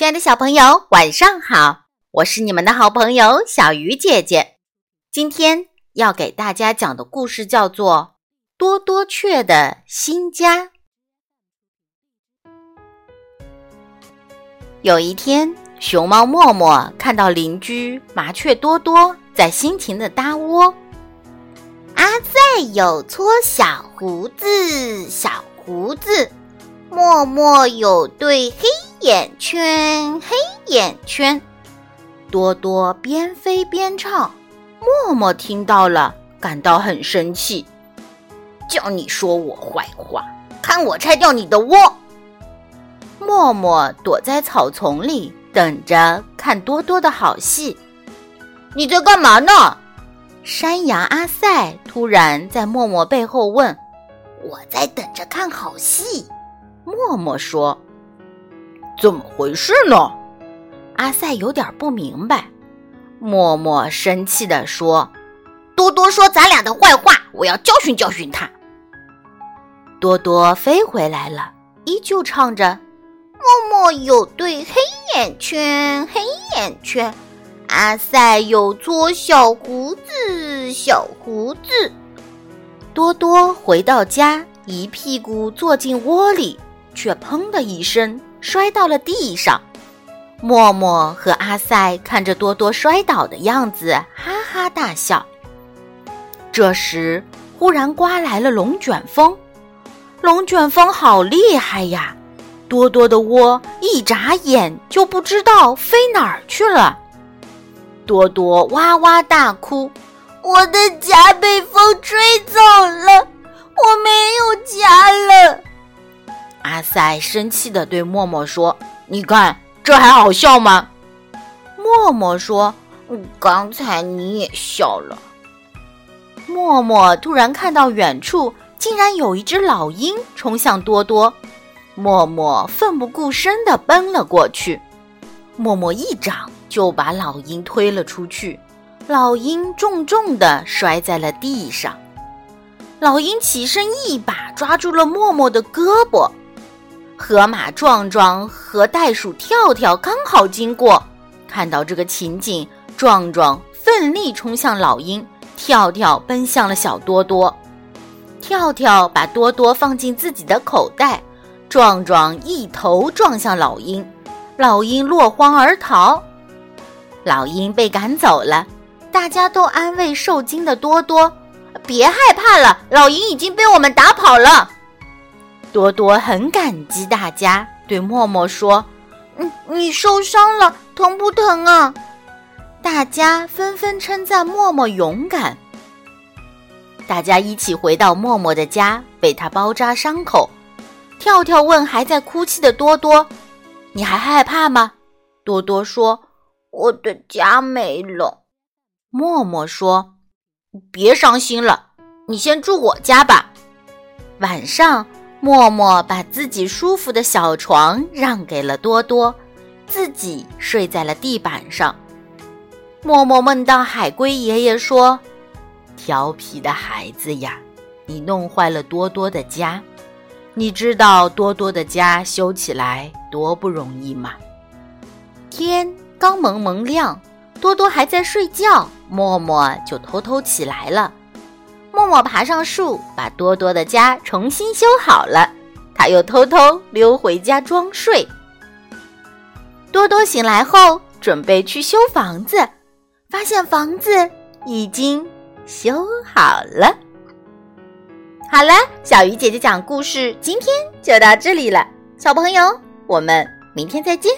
亲爱的小朋友，晚上好！我是你们的好朋友小鱼姐姐。今天要给大家讲的故事叫做《多多雀的新家》。有一天，熊猫默默看到邻居麻雀多多在辛勤的搭窝。阿赛有撮小胡子，小胡子。默默有对黑眼圈，黑眼圈。多多边飞边唱，默默听到了，感到很生气，叫你说我坏话，看我拆掉你的窝。默默躲在草丛里，等着看多多的好戏。你在干嘛呢？山羊阿赛突然在默默背后问：“我在等着看好戏。”默默说：“怎么回事呢？”阿赛有点不明白。默默生气地说：“多多说咱俩的坏话，我要教训教训他。”多多飞回来了，依旧唱着：“默默有对黑眼圈，黑眼圈。阿赛有撮小胡子，小胡子。”多多回到家，一屁股坐进窝里。却砰的一声摔到了地上。默默和阿赛看着多多摔倒的样子，哈哈大笑。这时，忽然刮来了龙卷风，龙卷风好厉害呀！多多的窝一眨眼就不知道飞哪儿去了。多多哇哇大哭：“我的家被风阿赛生气地对默默说：“你看，这还好笑吗？”默默说：“刚才你也笑了。”默默突然看到远处竟然有一只老鹰冲向多多，默默奋不顾身地奔了过去，默默一掌就把老鹰推了出去，老鹰重重地摔在了地上。老鹰起身一把抓住了默默的胳膊。河马壮壮和袋鼠跳跳刚好经过，看到这个情景，壮壮奋力冲向老鹰，跳跳奔向了小多多。跳跳把多多放进自己的口袋，壮壮一头撞向老鹰，老鹰落荒而逃。老鹰被赶走了，大家都安慰受惊的多多：“别害怕了，老鹰已经被我们打跑了。”多多很感激大家，对默默说：“嗯，你受伤了，疼不疼啊？”大家纷纷称赞默默勇敢。大家一起回到默默的家，为他包扎伤口。跳跳问还在哭泣的多多：“你还害怕吗？”多多说：“我的家没了。”默默说：“别伤心了，你先住我家吧。”晚上。默默把自己舒服的小床让给了多多，自己睡在了地板上。默默梦到海龟爷爷说：“调皮的孩子呀，你弄坏了多多的家。你知道多多的家修起来多不容易吗？”天刚蒙蒙亮，多多还在睡觉，默默就偷偷起来了。默默爬上树，把多多的家重新修好了。他又偷偷溜回家装睡。多多醒来后，准备去修房子，发现房子已经修好了。好了，小鱼姐姐讲故事，今天就到这里了。小朋友，我们明天再见。